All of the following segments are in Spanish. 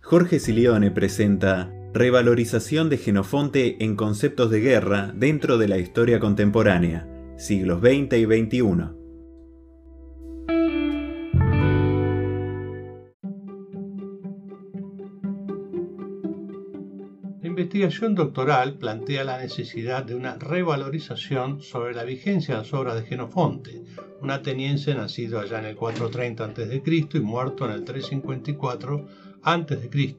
Jorge Silione presenta Revalorización de Genofonte en conceptos de guerra dentro de la historia contemporánea, siglos XX y XXI. La investigación doctoral plantea la necesidad de una revalorización sobre la vigencia de las obras de Genofonte, un ateniense nacido allá en el 430 a.C. y muerto en el 354 a.C.,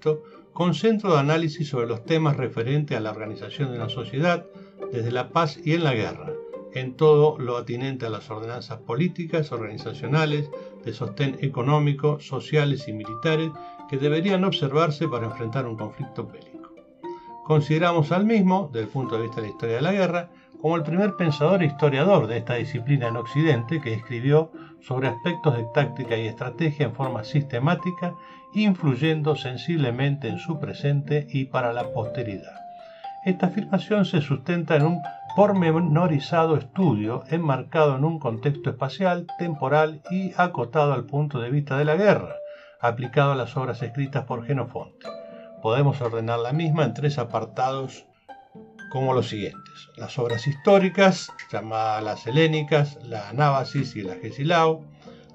con centro de análisis sobre los temas referentes a la organización de una sociedad desde la paz y en la guerra, en todo lo atinente a las ordenanzas políticas, organizacionales, de sostén económico, sociales y militares que deberían observarse para enfrentar un conflicto bélico. Consideramos al mismo, desde el punto de vista de la historia de la guerra, como el primer pensador e historiador de esta disciplina en Occidente que escribió sobre aspectos de táctica y estrategia en forma sistemática, influyendo sensiblemente en su presente y para la posteridad. Esta afirmación se sustenta en un pormenorizado estudio enmarcado en un contexto espacial, temporal y acotado al punto de vista de la guerra, aplicado a las obras escritas por Genofonte. Podemos ordenar la misma en tres apartados como los siguientes. Las obras históricas, llamadas las helénicas, la Anábasis y el Agesilao,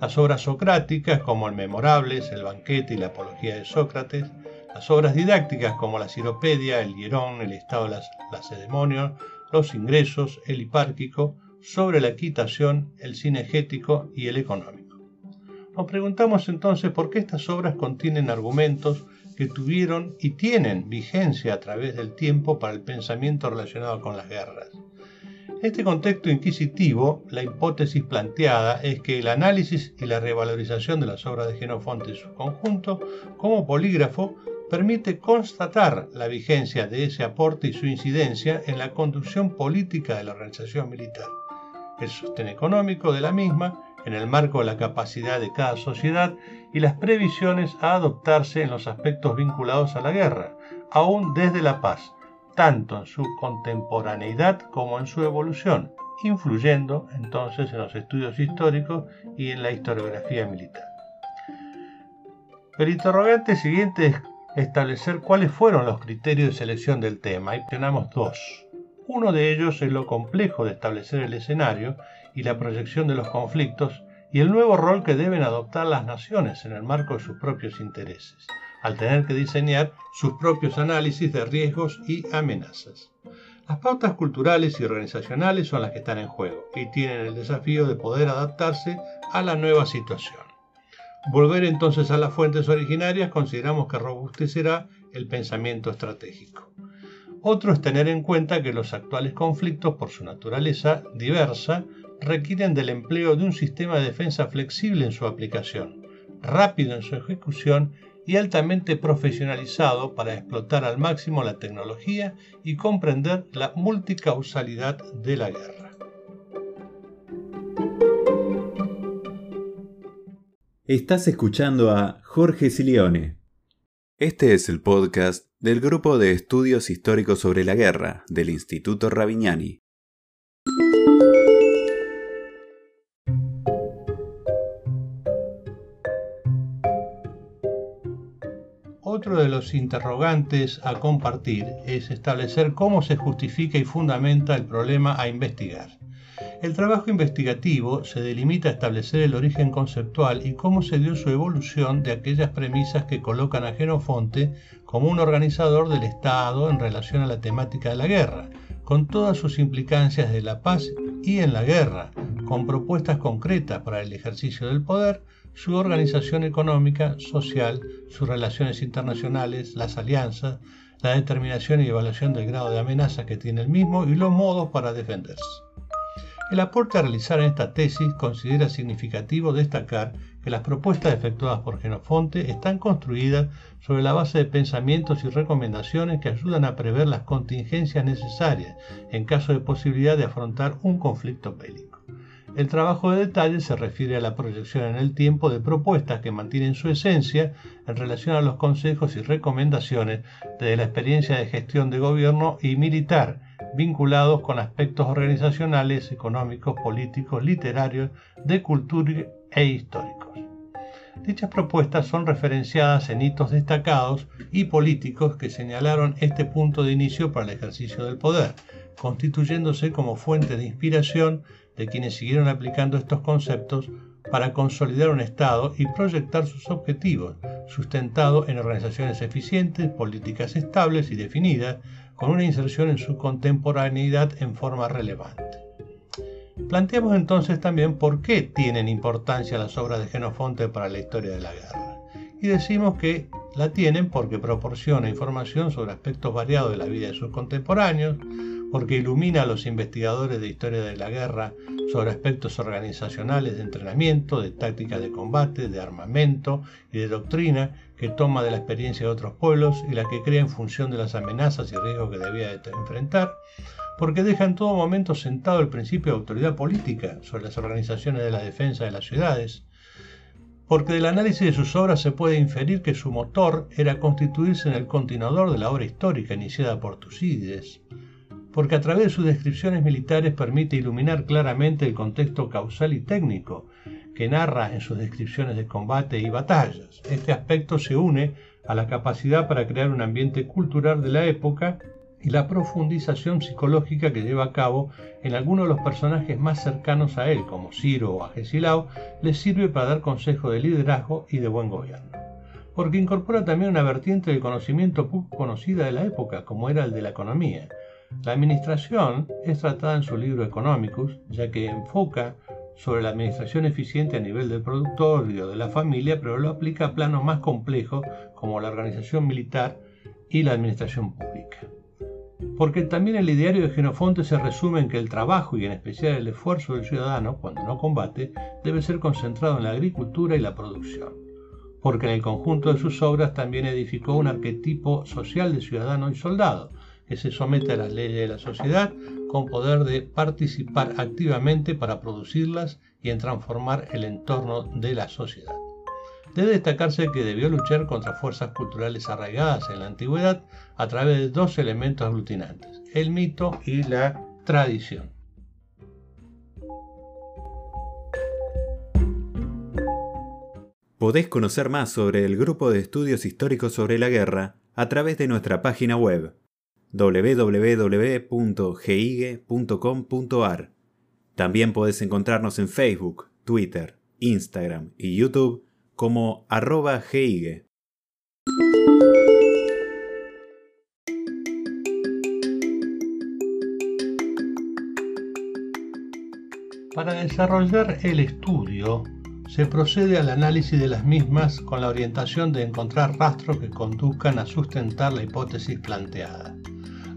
las obras socráticas como el Memorables, el Banquete y la Apología de Sócrates, las obras didácticas como la Ciropedia, el Hierón, el Estado de las Lacedemonios, los Ingresos, el Hipárquico, sobre la equitación, el cinegético y el económico. Nos preguntamos entonces por qué estas obras contienen argumentos que tuvieron y tienen vigencia a través del tiempo para el pensamiento relacionado con las guerras. En este contexto inquisitivo, la hipótesis planteada es que el análisis y la revalorización de las obras de Genofonte en su conjunto, como polígrafo, permite constatar la vigencia de ese aporte y su incidencia en la conducción política de la organización militar, el sostén económico de la misma en el marco de la capacidad de cada sociedad y las previsiones a adoptarse en los aspectos vinculados a la guerra, aún desde la paz, tanto en su contemporaneidad como en su evolución, influyendo entonces en los estudios históricos y en la historiografía militar. El interrogante siguiente es establecer cuáles fueron los criterios de selección del tema y tenemos dos. Uno de ellos es lo complejo de establecer el escenario y la proyección de los conflictos y el nuevo rol que deben adoptar las naciones en el marco de sus propios intereses, al tener que diseñar sus propios análisis de riesgos y amenazas. Las pautas culturales y organizacionales son las que están en juego y tienen el desafío de poder adaptarse a la nueva situación. Volver entonces a las fuentes originarias consideramos que robustecerá el pensamiento estratégico. Otro es tener en cuenta que los actuales conflictos, por su naturaleza diversa, requieren del empleo de un sistema de defensa flexible en su aplicación, rápido en su ejecución y altamente profesionalizado para explotar al máximo la tecnología y comprender la multicausalidad de la guerra. Estás escuchando a Jorge Silione. Este es el podcast del Grupo de Estudios Históricos sobre la Guerra del Instituto Ravignani. Otro de los interrogantes a compartir es establecer cómo se justifica y fundamenta el problema a investigar. El trabajo investigativo se delimita a establecer el origen conceptual y cómo se dio su evolución de aquellas premisas que colocan a Genofonte como un organizador del Estado en relación a la temática de la guerra, con todas sus implicancias de la paz y en la guerra, con propuestas concretas para el ejercicio del poder, su organización económica, social, sus relaciones internacionales, las alianzas, la determinación y evaluación del grado de amenaza que tiene el mismo y los modos para defenderse. El aporte a realizar en esta tesis considera significativo destacar que las propuestas efectuadas por Genofonte están construidas sobre la base de pensamientos y recomendaciones que ayudan a prever las contingencias necesarias en caso de posibilidad de afrontar un conflicto bélico. El trabajo de detalle se refiere a la proyección en el tiempo de propuestas que mantienen su esencia en relación a los consejos y recomendaciones de la experiencia de gestión de gobierno y militar vinculados con aspectos organizacionales, económicos, políticos, literarios, de cultura e históricos. Dichas propuestas son referenciadas en hitos destacados y políticos que señalaron este punto de inicio para el ejercicio del poder, constituyéndose como fuente de inspiración de quienes siguieron aplicando estos conceptos para consolidar un Estado y proyectar sus objetivos, sustentado en organizaciones eficientes, políticas estables y definidas, con una inserción en su contemporaneidad en forma relevante. Planteamos entonces también por qué tienen importancia las obras de Genofonte para la historia de la guerra. Y decimos que la tienen porque proporciona información sobre aspectos variados de la vida de sus contemporáneos, porque ilumina a los investigadores de historia de la guerra sobre aspectos organizacionales de entrenamiento, de tácticas de combate, de armamento y de doctrina que toma de la experiencia de otros pueblos y la que crea en función de las amenazas y riesgos que debía enfrentar, porque deja en todo momento sentado el principio de autoridad política sobre las organizaciones de la defensa de las ciudades, porque del análisis de sus obras se puede inferir que su motor era constituirse en el continuador de la obra histórica iniciada por Tucídides, porque a través de sus descripciones militares permite iluminar claramente el contexto causal y técnico que narra en sus descripciones de combate y batallas. Este aspecto se une a la capacidad para crear un ambiente cultural de la época y la profundización psicológica que lleva a cabo en algunos de los personajes más cercanos a él, como Ciro o Agesilao, le sirve para dar consejos de liderazgo y de buen gobierno. Porque incorpora también una vertiente del conocimiento poco conocida de la época, como era el de la economía. La administración es tratada en su libro Economicus, ya que enfoca sobre la administración eficiente a nivel del productor y de la familia, pero lo aplica a planos más complejos como la organización militar y la administración pública. Porque también el ideario de Genofonte se resume en que el trabajo y en especial el esfuerzo del ciudadano, cuando no combate, debe ser concentrado en la agricultura y la producción. Porque en el conjunto de sus obras también edificó un arquetipo social de ciudadano y soldado, que se somete a las leyes de la sociedad con poder de participar activamente para producirlas y en transformar el entorno de la sociedad. Debe destacarse que debió luchar contra fuerzas culturales arraigadas en la antigüedad a través de dos elementos aglutinantes, el mito y la tradición. Podés conocer más sobre el grupo de estudios históricos sobre la guerra a través de nuestra página web www.gigue.com.ar. También puedes encontrarnos en Facebook, Twitter, Instagram y YouTube como arroba Gigue. Para desarrollar el estudio, se procede al análisis de las mismas con la orientación de encontrar rastros que conduzcan a sustentar la hipótesis planteada.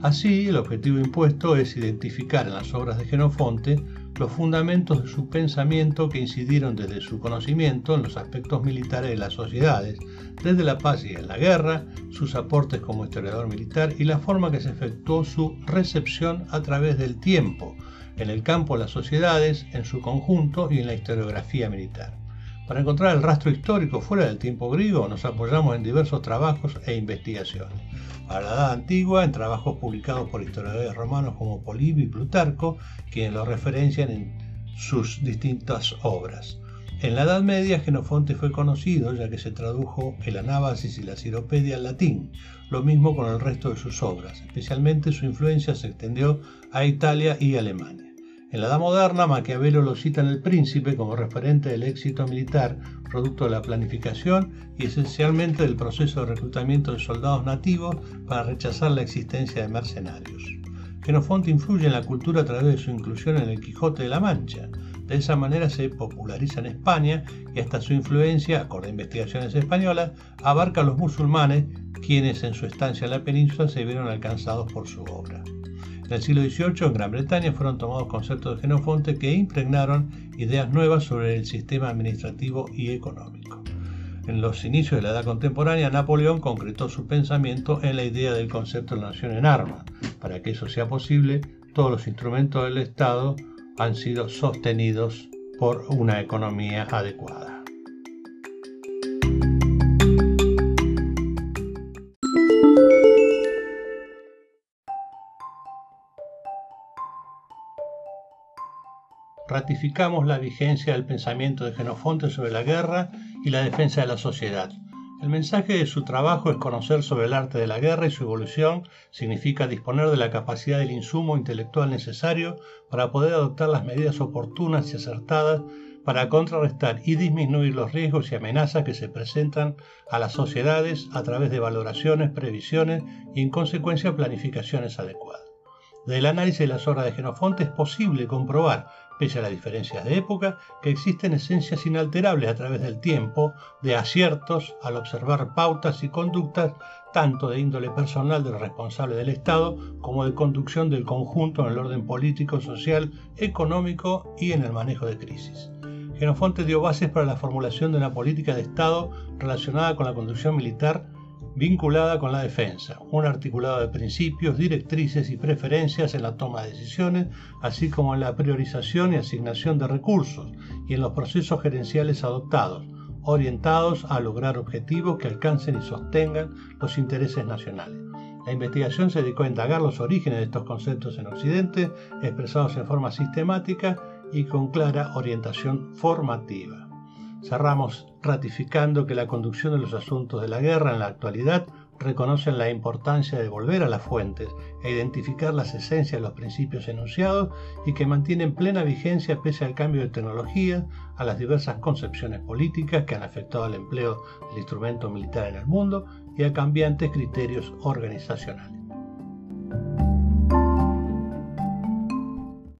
Así, el objetivo impuesto es identificar en las obras de Genofonte los fundamentos de su pensamiento que incidieron desde su conocimiento en los aspectos militares de las sociedades, desde la paz y en la guerra, sus aportes como historiador militar y la forma que se efectuó su recepción a través del tiempo, en el campo de las sociedades, en su conjunto y en la historiografía militar. Para encontrar el rastro histórico fuera del tiempo griego nos apoyamos en diversos trabajos e investigaciones. Para la Edad Antigua, en trabajos publicados por historiadores romanos como Polibio y Plutarco, quienes lo referencian en sus distintas obras. En la Edad Media, Genofonte fue conocido ya que se tradujo el Anábasis y la Ciropedia al latín, lo mismo con el resto de sus obras, especialmente su influencia se extendió a Italia y Alemania. En la Edad Moderna, Maquiavelo lo cita en El Príncipe como referente del éxito militar, producto de la planificación y esencialmente del proceso de reclutamiento de soldados nativos para rechazar la existencia de mercenarios. Genofonte influye en la cultura a través de su inclusión en el Quijote de la Mancha. De esa manera se populariza en España y hasta su influencia, acorde a investigaciones españolas, abarca a los musulmanes, quienes en su estancia en la península se vieron alcanzados por su obra. En el siglo XVIII, en Gran Bretaña, fueron tomados conceptos de Genofonte que impregnaron ideas nuevas sobre el sistema administrativo y económico. En los inicios de la Edad Contemporánea, Napoleón concretó su pensamiento en la idea del concepto de la nación en armas. Para que eso sea posible, todos los instrumentos del Estado han sido sostenidos por una economía adecuada. Ratificamos la vigencia del pensamiento de Genofonte sobre la guerra y la defensa de la sociedad. El mensaje de su trabajo es conocer sobre el arte de la guerra y su evolución significa disponer de la capacidad del insumo intelectual necesario para poder adoptar las medidas oportunas y acertadas para contrarrestar y disminuir los riesgos y amenazas que se presentan a las sociedades a través de valoraciones, previsiones y en consecuencia planificaciones adecuadas. Del análisis de las obras de Genofonte es posible comprobar pese a las diferencias de época, que existen esencias inalterables a través del tiempo, de aciertos al observar pautas y conductas tanto de índole personal del responsable del Estado como de conducción del conjunto en el orden político, social, económico y en el manejo de crisis. Genofonte dio bases para la formulación de una política de Estado relacionada con la conducción militar vinculada con la defensa, un articulado de principios, directrices y preferencias en la toma de decisiones, así como en la priorización y asignación de recursos y en los procesos gerenciales adoptados, orientados a lograr objetivos que alcancen y sostengan los intereses nacionales. La investigación se dedicó a indagar los orígenes de estos conceptos en Occidente, expresados en forma sistemática y con clara orientación formativa. Cerramos ratificando que la conducción de los asuntos de la guerra en la actualidad reconocen la importancia de volver a las fuentes e identificar las esencias de los principios enunciados y que mantienen plena vigencia pese al cambio de tecnología, a las diversas concepciones políticas que han afectado al empleo del instrumento militar en el mundo y a cambiantes criterios organizacionales.